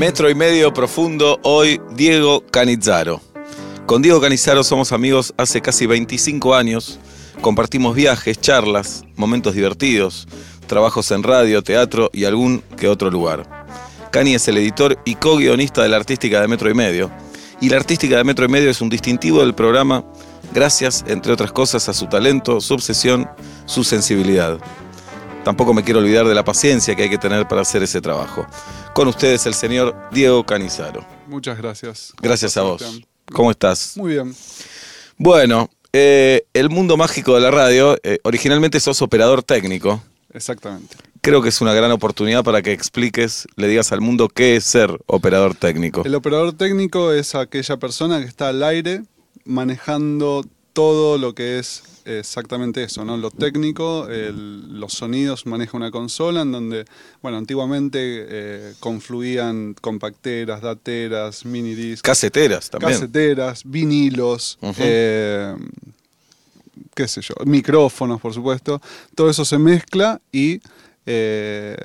Metro y medio profundo, hoy Diego Canizzaro. Con Diego Canizzaro somos amigos hace casi 25 años. Compartimos viajes, charlas, momentos divertidos, trabajos en radio, teatro y algún que otro lugar. Cani es el editor y co-guionista de la artística de Metro y Medio. Y la artística de Metro y Medio es un distintivo del programa gracias, entre otras cosas, a su talento, su obsesión, su sensibilidad. Tampoco me quiero olvidar de la paciencia que hay que tener para hacer ese trabajo. Con ustedes el señor Diego Canizaro. Muchas gracias. Gracias a vos. ¿Cómo estás? Muy bien. Bueno, eh, el mundo mágico de la radio, eh, originalmente sos operador técnico. Exactamente. Creo que es una gran oportunidad para que expliques, le digas al mundo qué es ser operador técnico. El operador técnico es aquella persona que está al aire manejando todo lo que es exactamente eso, ¿no? Lo técnico, los sonidos, maneja una consola en donde, bueno, antiguamente eh, confluían compacteras, dateras, mini discos. Caseteras también. Caseteras, vinilos, eh, qué sé yo, micrófonos, por supuesto. Todo eso se mezcla y eh,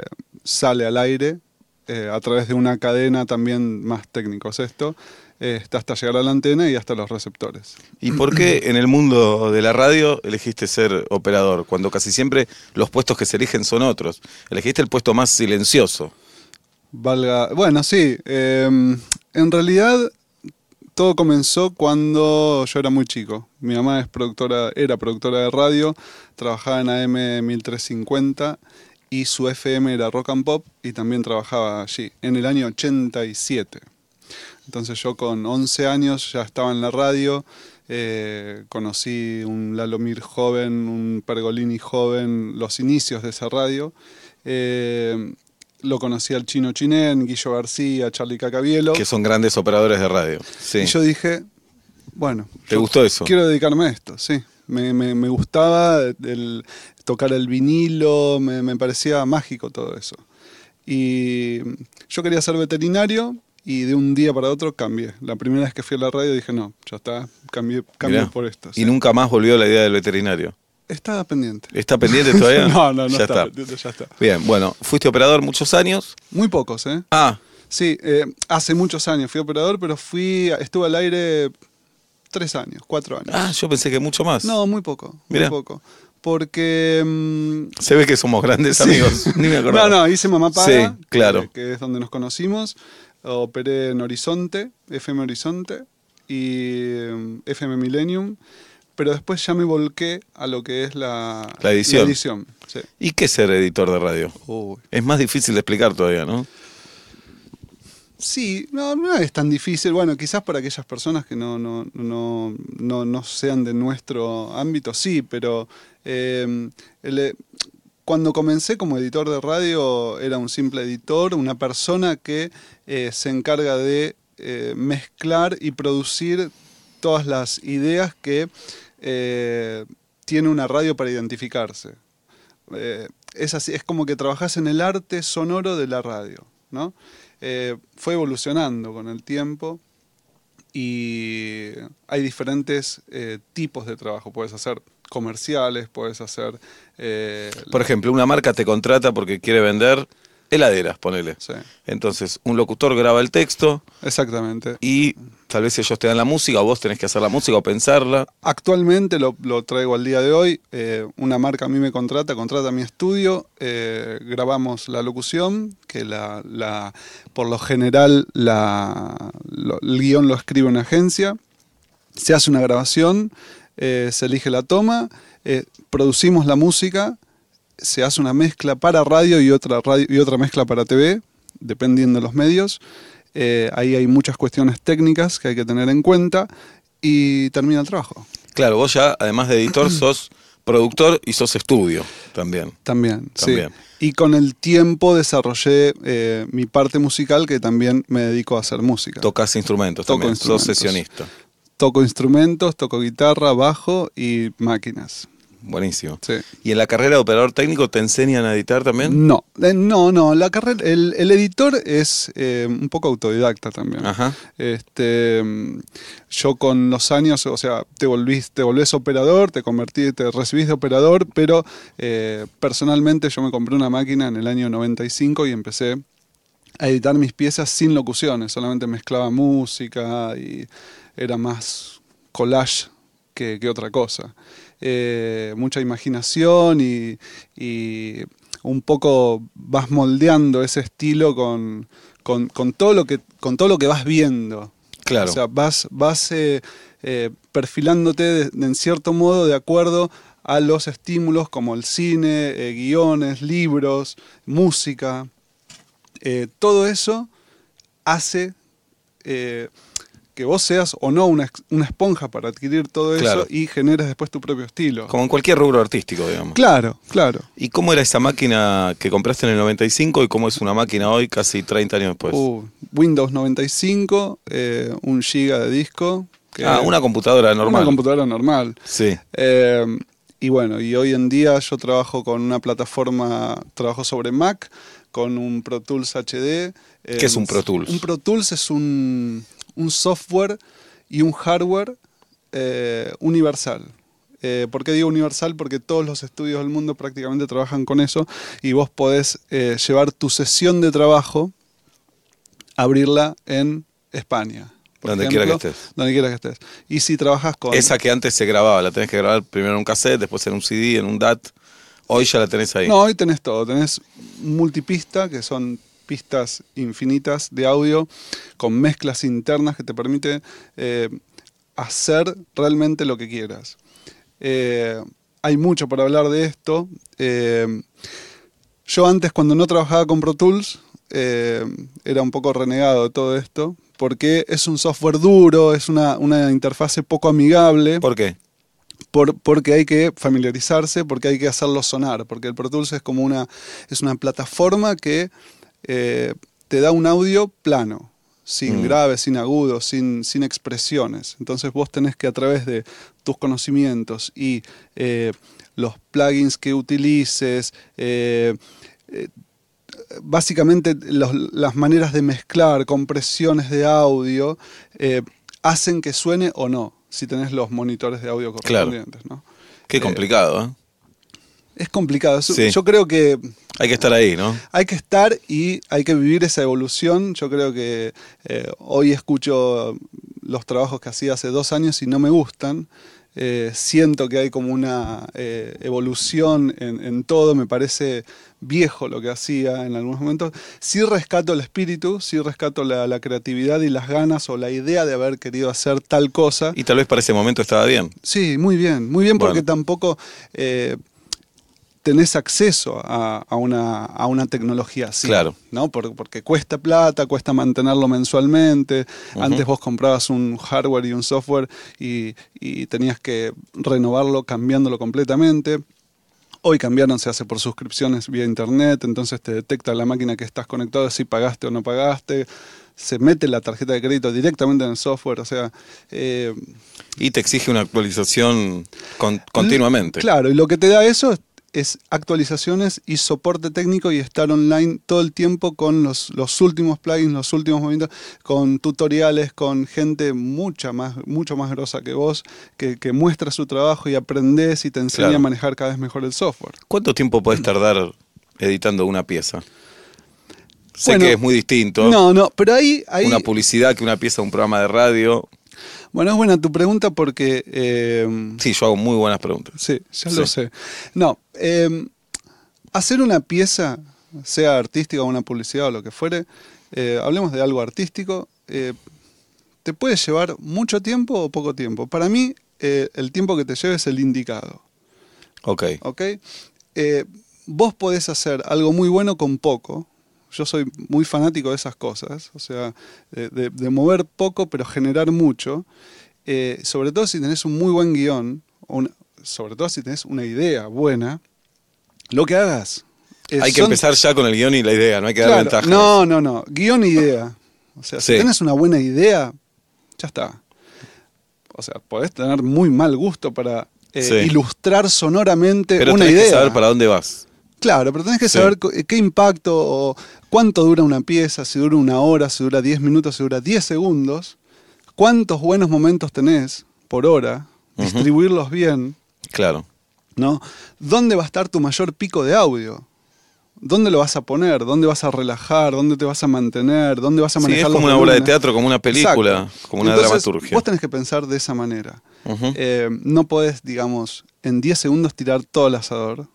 sale al aire a través de una cadena también más técnico es esto hasta llegar a la antena y hasta los receptores. ¿Y por qué en el mundo de la radio elegiste ser operador, cuando casi siempre los puestos que se eligen son otros? Elegiste el puesto más silencioso. Valga, bueno, sí. Em, en realidad todo comenzó cuando yo era muy chico. Mi mamá es productora, era productora de radio, trabajaba en AM 1350 y su FM era rock and pop y también trabajaba allí, en el año 87. Entonces yo con 11 años ya estaba en la radio, eh, conocí un Lalomir joven, un Pergolini joven, los inicios de esa radio. Eh, lo conocí al Chino Chinén, Guillo García, Charlie Cacabielo. Que son grandes operadores de radio. Y yo dije, bueno. ¿Te gustó eso? Quiero dedicarme a esto, sí. Me, gustaba tocar el vinilo, me, me parecía mágico todo eso. Y yo quería ser veterinario, y de un día para otro cambié. La primera vez que fui a la radio dije, no, ya está, cambié, cambié por esto. ¿Y nunca más volvió la idea del veterinario? Está pendiente. ¿Está pendiente todavía? no, no, no ya está, ya está. Bien, bueno, fuiste operador muchos años. Muy pocos, ¿eh? Ah. Sí, eh, hace muchos años fui operador, pero fui, estuve al aire tres años, cuatro años. Ah, yo pensé que mucho más. No, muy poco, muy poco porque... Mm, Se ve que somos grandes amigos, ni me acuerdo. No, no, hice Mamá Paga, sí, claro. Eh, que es donde nos conocimos operé en Horizonte, FM Horizonte y em, FM Millennium, pero después ya me volqué a lo que es la, la edición. edición ¿Y qué es ser editor de radio? Es más difícil de explicar todavía, ¿no? Sí, no, no es tan difícil. Bueno, quizás para aquellas personas que no, no, no, no, sean de nuestro ámbito, sí, pero em, el, cuando comencé como editor de radio era un simple editor, una persona que eh, se encarga de eh, mezclar y producir todas las ideas que eh, tiene una radio para identificarse. es, así, es como que trabajas en el arte sonoro de la radio. ¿no? fue evolucionando con el tiempo y hay diferentes tipos de trabajo. Puedes hacer comerciales, puedes hacer... Eh, Por ejemplo, una marca te contrata porque quiere vender heladeras, ponele. Entonces, un locutor graba el texto. Exactamente. Y tal vez ellos te dan la música o vos tenés que hacer la música o pensarla. Actualmente lo, traigo al día de hoy. Eh, una marca a mí me contrata, contrata mi estudio. Eh, grabamos la locución, que la, la por lo general la, el guion lo escribe una agencia. Se hace una grabación eh, se elige la toma, eh, producimos la música, se hace una mezcla para radio y otra, radio, y otra mezcla para TV, dependiendo de los medios. Eh, ahí hay muchas cuestiones técnicas que hay que tener en cuenta y termina el trabajo. Claro, vos ya, además de editor, sos productor y sos estudio también. También, también. Y con el tiempo desarrollé mi parte musical que también me dedico a hacer música. Tocas instrumentos también, sos sesionista toco instrumentos, toco guitarra, bajo y máquinas. Buenísimo. ¿Y en la carrera de operador técnico te enseñan a editar también? No, eh, no, no. La carrera, el, editor es eh, un poco autodidacta también. Ajá. Este, yo con los años, o sea, te volvís, te volvés operador, te convertí, te recibís de operador, pero eh, personalmente yo me compré una máquina en el año 95 y empecé a editar mis piezas sin locuciones, solamente mezclaba música y era más collage que, que otra cosa. Eh, mucha imaginación y, y, un poco vas moldeando ese estilo con, con, con, todo, lo que, con todo lo que vas viendo. Claro. O sea, vas, vas eh, eh, perfilándote de, de, en cierto modo de acuerdo a los estímulos como el cine, eh, guiones, libros, música. Todo eso hace que vos seas o no una, una esponja para adquirir todo Claro. eso y generes después tu propio estilo. Como en cualquier rubro artístico, digamos. Claro, claro. ¿Y cómo era esa máquina que compraste en el 95 y cómo es una máquina hoy, casi 30 años después? Uh, Windows 95, eh, un giga de disco. que- ah, una computadora normal. Una computadora normal. sí. Eh, y bueno, y hoy en día yo trabajo con una plataforma, trabajo sobre Mac, con un Pro Tools HD. ¿Qué es un Pro Tools? Un Pro Tools es un, un software y un hardware eh, universal. Eh, ¿Por qué digo universal? Porque todos los estudios del mundo prácticamente trabajan con eso y vos podés eh, llevar tu sesión de trabajo, abrirla en España. por Donde quiera que estés. Donde quiera que estés. Y si trabajas con... Esa que antes se grababa, la tenés que grabar primero en un cassette, después en un CD, en un DAT. Hoy ya la tenés ahí. No, hoy tenés todo. Tenés multipista, que son pistas infinitas de audio con mezclas internas que te permiten eh, hacer realmente lo que quieras. Eh, hay mucho para hablar de esto. Eh, yo antes, cuando no trabajaba con Pro Tools, era un poco renegado de todo esto, porque es un software duro, es una, una interfase poco amigable ¿Por qué? por- porque hay que familiarizarse, porque hay que hacerlo sonar, porque el Pro Tools es como una, es una plataforma que eh, te da un audio plano, sin Mm. graves, sin agudos, sin, sin expresiones. Entonces vos tenés que a través de tus conocimientos y eh, los plugins que utilices, eh, básicamente los- las maneras de mezclar, compresiones de audio, hacen que suene o no, si tenés los monitores de audio Claro. correspondientes. ¿no? Qué complicado, ¿eh? Es complicado. Sí. Yo creo que Hay que estar ahí, ¿no? hay que estar y hay que vivir esa evolución. Yo creo que eh, hoy escucho los trabajos que hacía hace dos años y no me gustan. Eh, siento que hay como una eh, evolución en, en todo. Me parece viejo lo que hacía en algunos momentos. Sí rescato el espíritu, sí rescato la, la creatividad y las ganas o la idea de haber querido hacer tal cosa. Y tal vez para ese momento estaba bien. Sí, muy bien, muy bien porque tampoco eh, tenés acceso a, a una, a una tecnología así. Claro. ¿no? Por- porque cuesta plata, cuesta mantenerlo mensualmente. Antes vos comprabas un hardware y un software y, y tenías que renovarlo cambiándolo completamente. Hoy cambiaron, se hace por suscripciones vía internet, entonces te detecta la máquina que estás conectado si pagaste o no pagaste. Se mete la tarjeta de crédito directamente en el software, o sea, eh, Y te exige una actualización con- continuamente. Claro, y lo que te da eso es, es actualizaciones y soporte técnico y estar online todo el tiempo con los, los últimos plugins, los últimos movimientos, con tutoriales, con gente mucha más, mucho más grosa que vos, que, que muestra su trabajo y aprendes y te enseña Claro. a manejar cada vez mejor el software. ¿Cuánto tiempo puedes tardar editando una pieza? Sé Bueno, que es muy distinto. No, no, pero ahí... ahí Una publicidad que una pieza de un programa de radio. Bueno, es buena tu pregunta porque... eh, Sí, yo hago muy buenas preguntas. Sí, ya Sí. lo sé. No, eh, hacer una pieza, sea artística o una publicidad o lo que fuere, eh, hablemos de algo artístico, te puede llevar mucho tiempo o poco tiempo. Para mí, el tiempo que te lleve es el indicado. Ok. ¿ok? Vos podés hacer algo muy bueno con poco. Yo soy muy fanático de esas cosas, o sea, de, de- de mover poco pero generar mucho. Eh, sobre todo si tenés un muy buen guion, una- sobre todo si tenés una idea buena, lo que hagas. eh, hay que son- empezar ya con el guion y la idea, no hay que dar Claro, ventajas. No, no, no. Guión e idea. O sea, si tenés una buena idea, ya está. O sea, podés tener muy mal gusto para eh, Sí. ilustrar sonoramente Pero una tenés idea. que saber para dónde vas. Claro, pero tenés que Sí. saber co- qué impacto o cuánto dura una pieza, si dura una hora, si dura 10 minutos, si dura 10 segundos, cuántos buenos momentos tenés por hora, distribuirlos bien, Claro. ¿no? ¿Dónde va a estar tu mayor pico de audio? ¿Dónde lo vas a poner? ¿Dónde vas a relajar? ¿Dónde te vas a mantener? ¿Dónde vas a Sí, manejar es los como una obra de teatro, como una película, Exacto. como una Entonces, dramaturgia. Vos tenés que pensar de esa manera. Eh, no podés, digamos, en 10 segundos tirar todo el asador,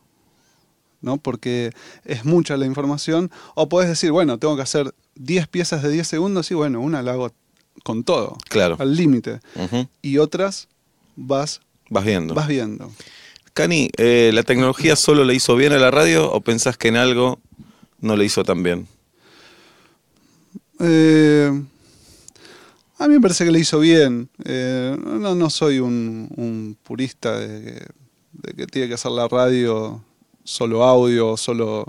¿no? Porque es mucha la información. O podés decir, bueno, tengo que hacer 10 piezas de 10 segundos y bueno, una la hago con todo, Claro. al límite. Y otras vas, Vas viendo. vas viendo. Cani, eh, ¿la tecnología solo le hizo bien a la radio o pensás que en algo no le hizo tan bien? Eh, a mí me parece que le hizo bien. Eh, no, no soy un, un purista de que, de que tiene que hacer la radio solo audio, solo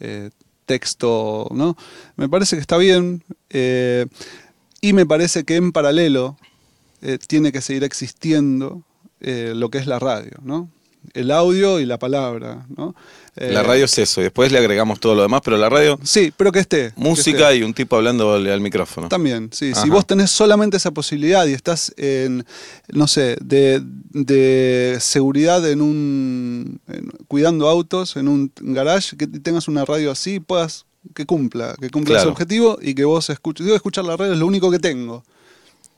eh, texto, ¿no? Me parece que está bien. eh, y me parece que en paralelo eh, tiene que seguir existiendo lo que es la radio, ¿no? El audio y la palabra, ¿no? Eh, la radio es eso, y después le agregamos todo lo demás, pero la radio, Sí, pero que esté. que música esté. y un tipo hablando al micrófono. También, sí. Ajá. Si vos tenés solamente esa posibilidad y estás en, no sé, de, de seguridad en un. en- cuidando autos en un garage, que tengas una radio así, puedas. que cumpla, que cumpla ese objetivo y que vos escuches. Digo, escuchar la radio es lo único que tengo.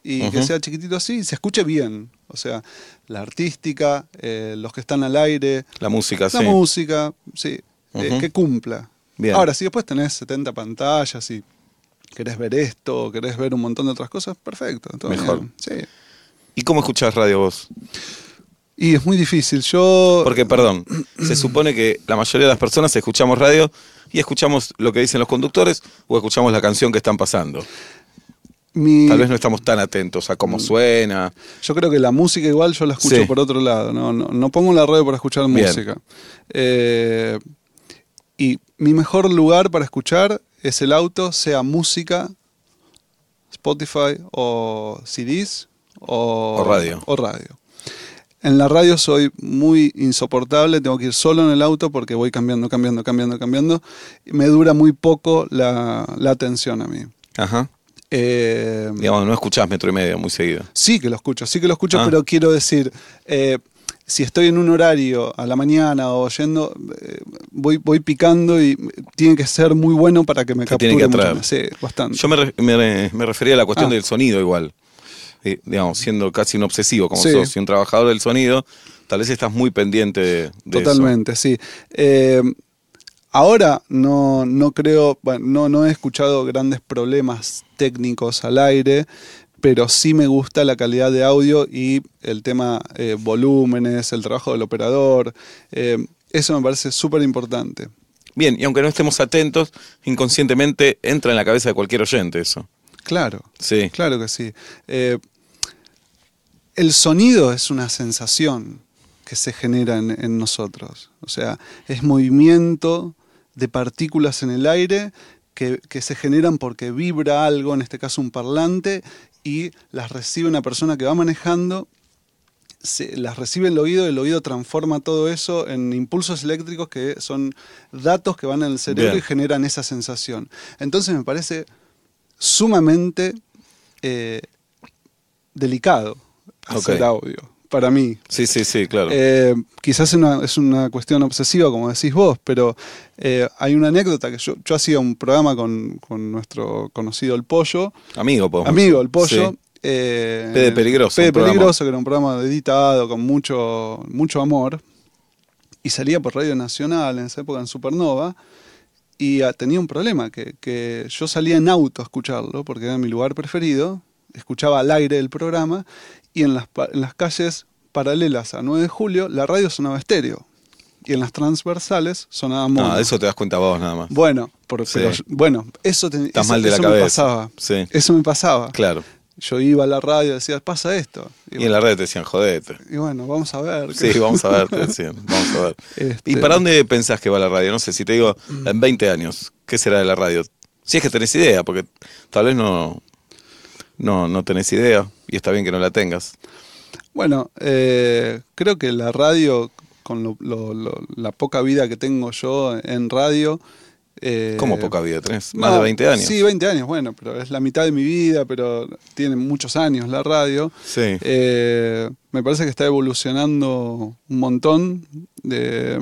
Y que sea chiquitito así y se escuche bien. O sea, la artística, eh, los que están al aire, La música, la sí. música, sí, eh, que cumpla. Bien. Ahora, si después tenés 70 pantallas y querés ver esto, querés ver un montón de otras cosas, perfecto. todo Mejor. bien, Sí. ¿Y cómo escuchás radio vos? Y es muy difícil. Yo. Porque, perdón, se supone que la mayoría de las personas escuchamos radio y escuchamos lo que dicen los conductores o escuchamos la canción que están pasando. Mi- Tal vez no estamos tan atentos a cómo suena. Yo creo que la música igual yo la escucho Sí. por otro lado. No, no, no pongo la radio para escuchar Bien. música. Eh, y mi mejor lugar para escuchar es el auto, sea música, Spotify o CDs o, O radio. o radio. En la radio soy muy insoportable, tengo que ir solo en el auto porque voy cambiando, cambiando, cambiando, cambiando. Y me dura muy poco la, la atención a mí. Ajá. Eh, Digamos, no escuchás metro y medio muy seguido. Sí que lo escucho, sí que lo escucho, Ah. pero quiero decir, eh, si estoy en un horario a la mañana o yendo, eh, voy, voy picando y tiene que ser muy bueno para que me capture tiene que atraer. Sí, bastante. Yo me, re- me- me refería a la cuestión Ah. del sonido igual. Digamos, siendo casi un obsesivo como Sí. sos y un trabajador del sonido, tal vez estás muy pendiente de, de eso. Totalmente, sí. Ahora no, no creo, bueno, no, no he escuchado grandes problemas técnicos al aire, pero sí me gusta la calidad de audio y el tema eh, volúmenes, el trabajo del operador. eh, eso me parece súper importante. Bien, y aunque no estemos atentos, inconscientemente entra en la cabeza de cualquier oyente eso. Claro. Sí. Claro que sí. Eh, el sonido es una sensación que se genera en, en nosotros. O sea, es movimiento de partículas en el aire que, que se generan porque vibra algo, en este caso un parlante, y las recibe una persona que va manejando. Se, las recibe el oído, el oído transforma todo eso en impulsos eléctricos que son datos que van en el cerebro Bien. y generan esa sensación. Entonces me parece sumamente eh, delicado hacer audio, para mí. Sí, sí, sí, claro. Eh, quizás es una, es una cuestión obsesiva, como decís vos, pero eh, hay una anécdota que yo, yo hacía un programa con, con nuestro conocido El Pollo, Amigo, podemos amigo. El Pollo. Sí. eh, P de Peligroso, P de un programa. Peligroso, que era un programa editado con mucho, mucho amor. Y salía por Radio Nacional en esa época en Supernova. Y ah, tenía un problema, que, que yo salía en auto a escucharlo, porque era mi lugar preferido. Escuchaba al aire el programa. Y en las, en las calles paralelas a 9 de julio, la radio sonaba estéreo. Y en las transversales sonaba mono. No, eso te das cuenta vos nada más. Bueno, por- Sí. pero bueno, eso, te- Estás eso- mal de la eso cabeza. me pasaba. Sí. Eso me pasaba. Claro. Yo iba a la radio y decía, pasa esto. Y en la red te decían, jodete. y bueno, vamos a ver. Sí, vamos a ver, te decían, vamos a ver. Este- ¿Y para dónde pensás que va la radio? No sé, si te digo en 20 años, ¿qué será de la radio? Si es que tenés idea, porque tal vez no, no, no tenés idea y está bien que no la tengas. Bueno, eh, creo que la radio, con lo- lo- lo- la poca vida que tengo yo en radio... eh, ¿Cómo poca vida tenés? Más no, de 20 años. Sí, 20 años, bueno, pero es la mitad de mi vida, pero tiene muchos años la radio. Sí. Eh, me parece que está evolucionando un montón, de-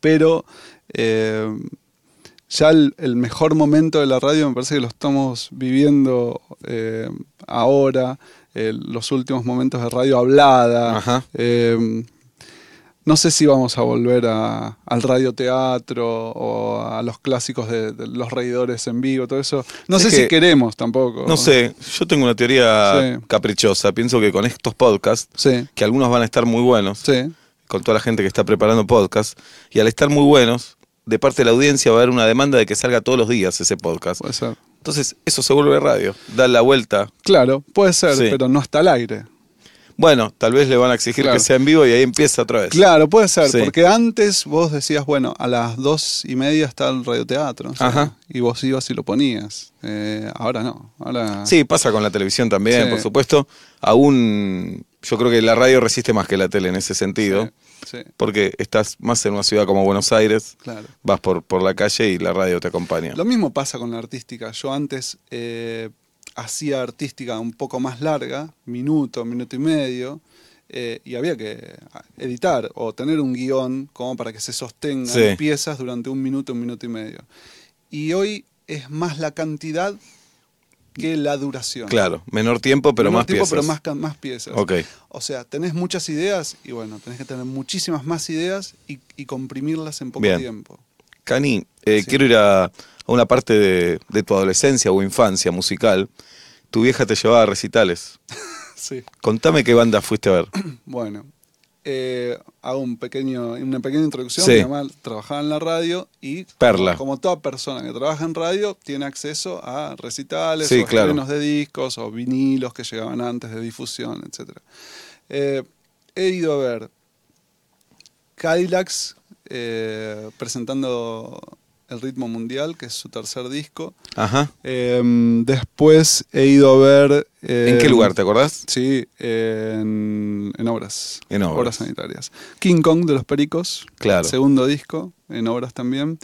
pero Eh, ya el, el mejor momento de la radio me parece que lo estamos viviendo eh, ahora, eh, los últimos momentos de radio hablada. Ajá. Eh, no sé si vamos a volver a- al radioteatro o a los clásicos de, de los reidores en vivo, todo eso. No Es sé que- si queremos tampoco. No sé, yo tengo una teoría Sí. caprichosa. Pienso que con estos podcasts, Sí, que algunos van a estar muy buenos, sí, con toda la gente que está preparando podcasts, y al estar muy buenos, de parte de la audiencia va a haber una demanda de que salga todos los días ese podcast. puede ser. Entonces, eso se vuelve radio, da la vuelta. Claro, puede ser, Sí. pero no está al aire. Bueno, tal vez le van a exigir Claro. que sea en vivo y ahí empieza otra vez. Claro, puede ser, Sí. porque antes vos decías, bueno, a las dos y media está el radioteatro, sea, Ajá. y vos ibas y lo ponías. Eh, ahora no, ahora... Sí, pasa con la televisión también, Sí. por supuesto. Aún yo creo que la radio resiste más que la tele en ese sentido, Sí, porque estás más en una ciudad como Buenos Aires, claro. vas por, por la calle y la radio te acompaña. Lo mismo pasa con la artística. Yo antes eh, hacía artística un poco más larga, minuto, minuto y medio, eh, y había que editar o tener un guion como para que se sostengan Sí. piezas durante un minuto, un minuto y medio. Y hoy es más la cantidad que la duración. Claro, menor tiempo, pero Menor más tiempo, piezas. pero más, piezas. Ok. O sea, tenés muchas ideas y bueno, tenés que tener muchísimas más ideas y, y comprimirlas en poco Bien. tiempo. Cani, eh, Sí. quiero ir a, a una parte de, de tu adolescencia o infancia musical. Tu vieja te llevaba a recitales. Sí. Contame qué banda fuiste a ver. Bueno, eh, hago un pequeño, una pequeña introducción. Sí. Mi mamá trabajaba en la radio y, Perla. como, como toda persona que trabaja en radio, tiene acceso a recitales Sí, o claro. de discos o vinilos que llegaban antes de difusión, etc. he ido a ver Cadillacs eh, presentando El Ritmo Mundial, que es su tercer disco. Ajá. Eh, después he ido a ver... eh, ¿En qué lugar, te acordás? Sí, en, en obras. En obras. sanitarias. King Kong de los Pericos. Claro. Segundo disco, en obras también.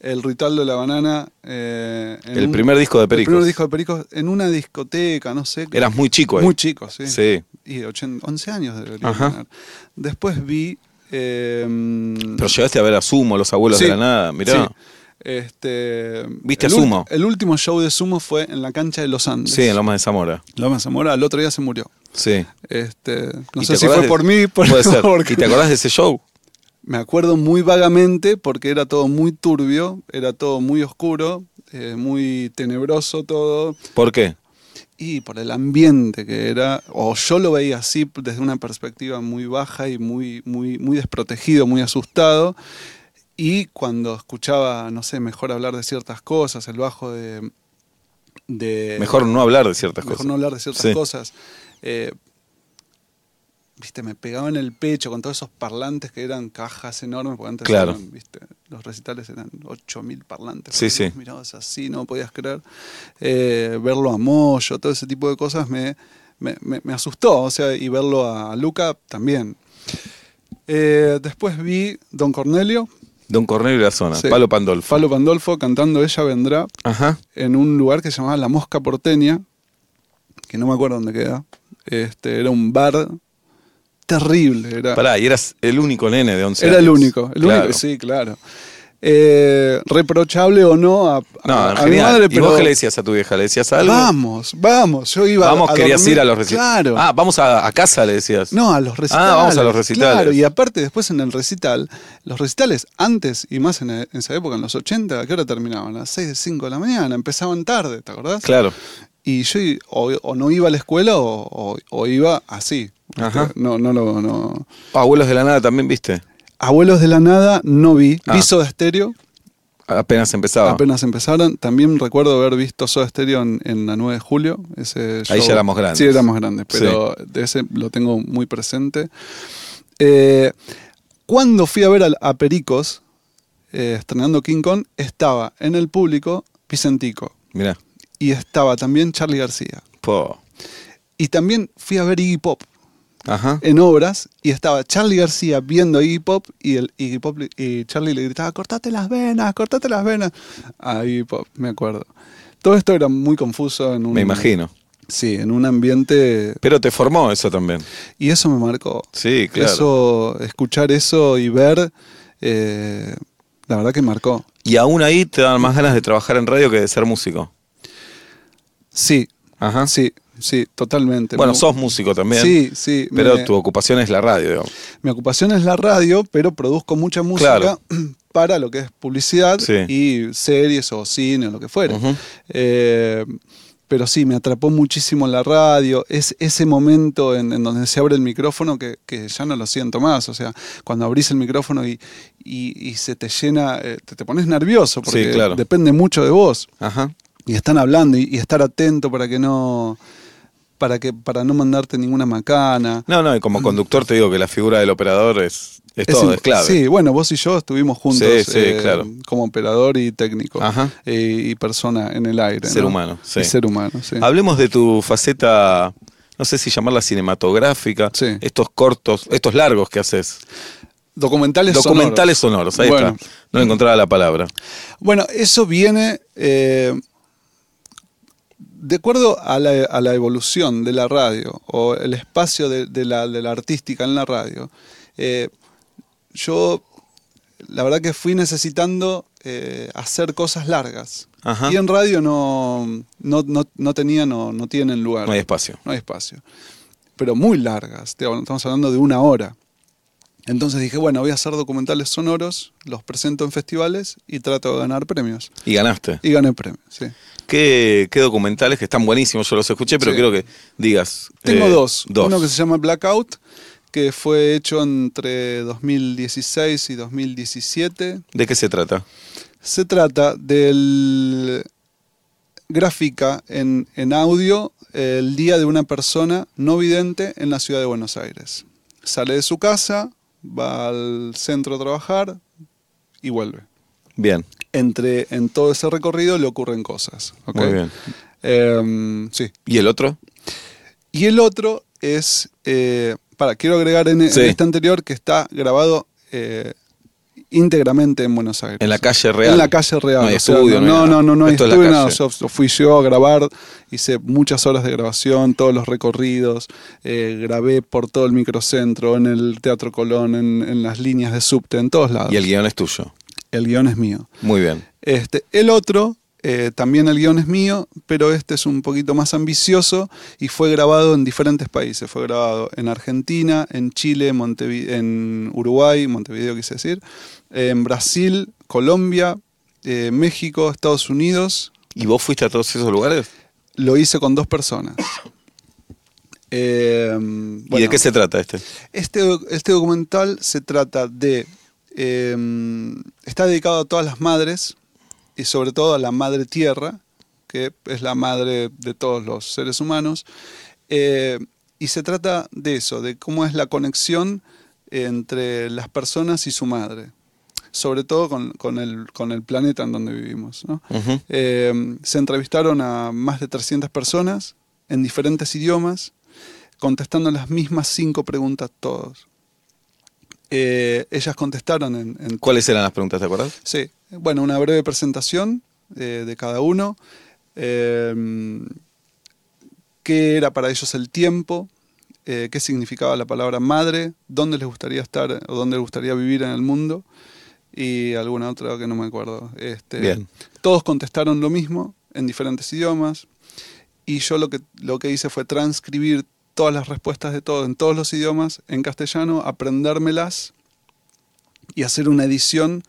El Ritual de la Banana. eh, El un- primer disco de El Pericos. primer disco de Pericos en una discoteca, no sé. Eras muy chico ahí. Muy chico, sí. Sí. Y 80 11 años debería Ajá. tener. Después vi. Eh, Pero llegaste a ver a Sumo, los abuelos sí, de la nada. Mirá. sí. Este, ¿Viste el a Sumo? El último show de Sumo fue en la cancha de los Andes. Sí, en Lomas de Zamora. Loma Zamora, al otro día se murió. Sí. Este, no ¿Y sé si fue de- por mí, por, Puede ser. porque- ¿Y te acordás de ese show? Me acuerdo muy vagamente porque era todo muy turbio, era todo muy oscuro, eh, muy tenebroso todo. ¿Por qué? Y por el ambiente que era, o yo lo veía así desde una perspectiva muy baja y muy, muy, muy desprotegido, muy asustado. Y cuando escuchaba, no sé, mejor hablar de ciertas cosas, el bajo de... de Mejor no hablar de ciertas mejor cosas. no hablar de ciertas Sí. cosas. Eh, viste, me pegaba en el pecho con todos esos parlantes que eran cajas enormes, porque antes Claro. eran, viste, los recitales eran 8000 parlantes. Sí, sí. Mirabas así, no podías creer. Eh, verlo a Moyo, todo ese tipo de cosas me, me, me- me asustó, o sea, y verlo a Luca también. Eh, después vi Don Cornelio, Don Cornelio y la zona. Sí. Palo Pandolfo. Falo Pandolfo cantando Ella Vendrá Ajá. en un lugar que se llamaba La Mosca Porteña, que no me acuerdo dónde queda. Este, era un bar terrible. Era, Pará, y eras el único nene de 11 era el años. único, el Claro. único, sí, claro. Eh, reprochable o no a, a- No, a mi genial. madre, ¿Y vos qué le decías a tu vieja? ¿Le decías algo? vamos, vamos. Yo iba Vamos, a querías dormir- ir a los recitales. Claro. Ah, vamos a, a casa, le decías. No, a los recitales. Ah, vamos a los recitales. Claro, y aparte después en el recital, los recitales antes y más en, en esa época, en los 80, ¿a qué hora terminaban? A las 6 de 5 de la mañana, empezaban tarde, ¿te acordás? Claro. Y yo o, o no iba a la escuela o, o- o iba así. Ajá. No, no, lo- no. Abuelos de la nada también viste. Abuelos de la Nada no vi. Ah. Vi Soda Stereo, Apenas empezaba. apenas empezaron. También recuerdo haber visto Soda Stereo en, en la 9 de julio. Ese Ahí show- ya éramos grandes. Sí, éramos grandes, pero de ese lo tengo muy presente. Eh, cuando fui a ver a, Pericos, eh, estrenando King Kong, estaba en el público Vicentico Mirá. y estaba también Charlie García. Po. Y también fui a ver Iggy Pop. Ajá. en obras y estaba Charlie García viendo Iggy Pop y el Iggy Pop y Charlie le gritaba cortate las venas, cortate las venas a Iggy Pop, me acuerdo. Todo esto era muy confuso en un Me imagino. Sí, en un ambiente Pero te formó eso también. y eso me marcó. Sí, claro. Eso escuchar eso y ver eh, la verdad que marcó. Y aún ahí te dan más ganas de trabajar en radio que de ser músico. Sí, Ajá. sí, sí, totalmente. Bueno, Me- sos músico también. Sí, sí. Pero me- tu ocupación es la radio, digamos. Mi ocupación es la radio, pero produzco mucha música Claro. para lo que es publicidad Sí. y series o cine o lo que fuera. Eh, pero sí, me atrapó muchísimo la radio. Es ese momento en, en donde se abre el micrófono que, que ya no lo siento más. O sea, cuando abrís el micrófono y, y- y se te llena, eh, te, te pones nervioso porque Sí, claro. depende mucho de vos. Ajá. Y están hablando y, y estar atento para que no. Para, que, para no mandarte ninguna macana. No, no, y como conductor te digo que la figura del operador es, es todo, es clave. Sí, bueno, vos y yo estuvimos juntos Sí, sí, eh, claro. como operador y técnico Ajá. eh, y persona en el aire. Ser ¿no? humano, sí. Y ser humano, sí. Hablemos de tu faceta, no sé si llamarla cinematográfica, Sí. estos cortos, estos largos que haces. Documentales Documentales sonoros, ahí Bueno. está. No encontraba la palabra. Bueno, eso viene eh, de acuerdo a la, a la evolución de la radio o el espacio de, de la, de la artística en la radio. eh, yo, la verdad que fui necesitando eh, hacer cosas largas. Ajá. Y en radio no, no, no, no tenía, no, no tienen lugar. No hay espacio. No hay espacio. Pero muy largas, estamos hablando de una hora. Entonces dije, bueno, voy a hacer documentales sonoros, los presento en festivales y trato de ganar premios. Y ganaste. Y gané premios, sí. ¿Qué, qué documentales que están buenísimos? Yo los escuché, pero Sí. quiero que digas. Tengo eh, dos. Dos. Uno que se llama Blackout, que fue hecho entre 2016 y 2017. ¿De qué se trata? Se trata del gráfica en, en audio el día de una persona no vidente en la ciudad de Buenos Aires. Sale de su casa, va al centro a trabajar y vuelve. Bien, Entre, en todo ese recorrido le ocurren cosas. muy bien. Em, sí. ¿Y el otro? Y el otro es, eh, para, quiero agregar en, este anterior que está grabado eh, íntegramente en Buenos Aires. En la calle real. En la calle real. No hay o sea, estudio, no no, no, no, no hay estudio. Yo- fui yo a grabar, hice muchas horas de grabación, todos los recorridos, eh, grabé por todo el microcentro, en el Teatro Colón, en, en las líneas de subte, en todos lados. Y el guion es tuyo. El guion es mío. Muy bien. Este, el otro, eh, también el guion es mío, pero este es un poquito más ambicioso y fue grabado en diferentes países. Fue grabado en Argentina, en Chile, en Uruguay, Montevideo quise decir, en Brasil, Colombia, eh, México, Estados Unidos. ¿Y vos fuiste a todos esos lugares? Lo hice con dos personas. Eh, ¿Y de qué se trata este? este, este documental se trata de... eh, está dedicado a todas las madres y sobre todo a la madre tierra, que es la madre de todos los seres humanos. eh, y se trata de eso, de cómo es la conexión entre las personas y su madre, sobre todo con, con el, con el planeta en donde vivimos. Eh, se entrevistaron a más de 300 personas en diferentes idiomas, contestando las mismas cinco preguntas todos. Eh, ellas contestaron en, en- ¿Cuáles eran las preguntas, te acuerdas? Sí, bueno, una breve presentación eh, de cada uno. eh, qué era para ellos el tiempo, eh, qué significaba la palabra madre, dónde les gustaría estar o dónde les gustaría vivir en el mundo y alguna otra que no me acuerdo. Este, Bien. Todos contestaron lo mismo en diferentes idiomas y yo lo que, lo que hice fue transcribir todas las respuestas de todos en todos los idiomas en castellano, aprendérmelas y hacer una edición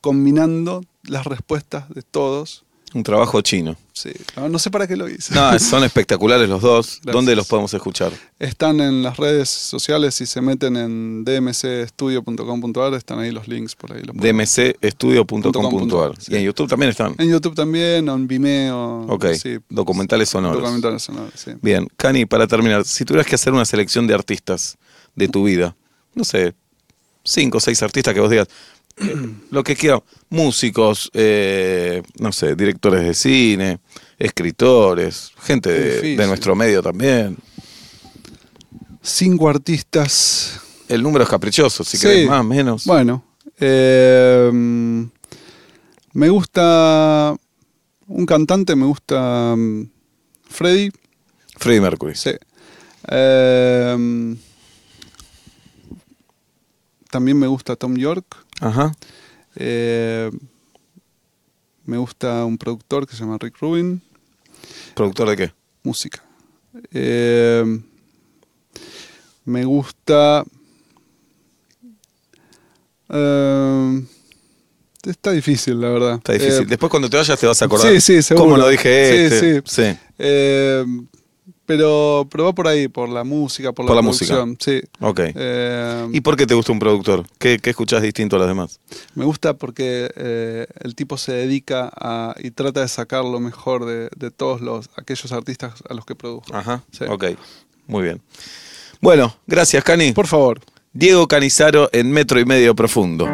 combinando las respuestas de todos. Un trabajo chino. Sí, no, no sé para qué lo hice. No, son espectaculares los dos. Gracias. ¿Dónde los podemos escuchar? Están en las redes sociales, si se meten en dmcstudio.com.ar, están ahí los links por ahí. dmcstudio.com.ar. Sí. Y en YouTube también están. En YouTube también, o en Vimeo. Ok, sí, documentales sonoros. documentales sonoros, sí. Bien, Cani, para terminar, si tuvieras que hacer una selección de artistas de tu vida, no sé, cinco o seis artistas que vos digas, lo que quiero, músicos, eh, no sé, directores de cine, escritores, gente de, nuestro medio también. Cinco artistas. El número es caprichoso, si Sí. querés más, menos. Bueno, eh, me gusta un cantante, me gusta mm, Freddy. Freddie Mercury. Sí. Eh, también me gusta Tom York. Ajá. Eh, me gusta un productor que se llama Rick Rubin, ¿Productor de qué? música. Eh, me gusta... eh, está difícil, la verdad. Está difícil. Después cuando te vayas te vas a acordar. Sí, sí, seguro. ¿Cómo lo dije Sí, este? sí. Pero, pero va por ahí, por la música, por la, Por la música. producción. Sí. Ok. Eh, ¿Y por qué te gusta un productor? ¿Qué, qué escuchás distinto a los demás? me gusta porque eh, el tipo se dedica a, y trata de sacar lo mejor de, de todos los aquellos artistas a los que produjo. Ajá. Sí. Ok. Muy bien. Bueno, gracias, Cani. Por favor. Diego Canizaro en Metro y Medio Profundo.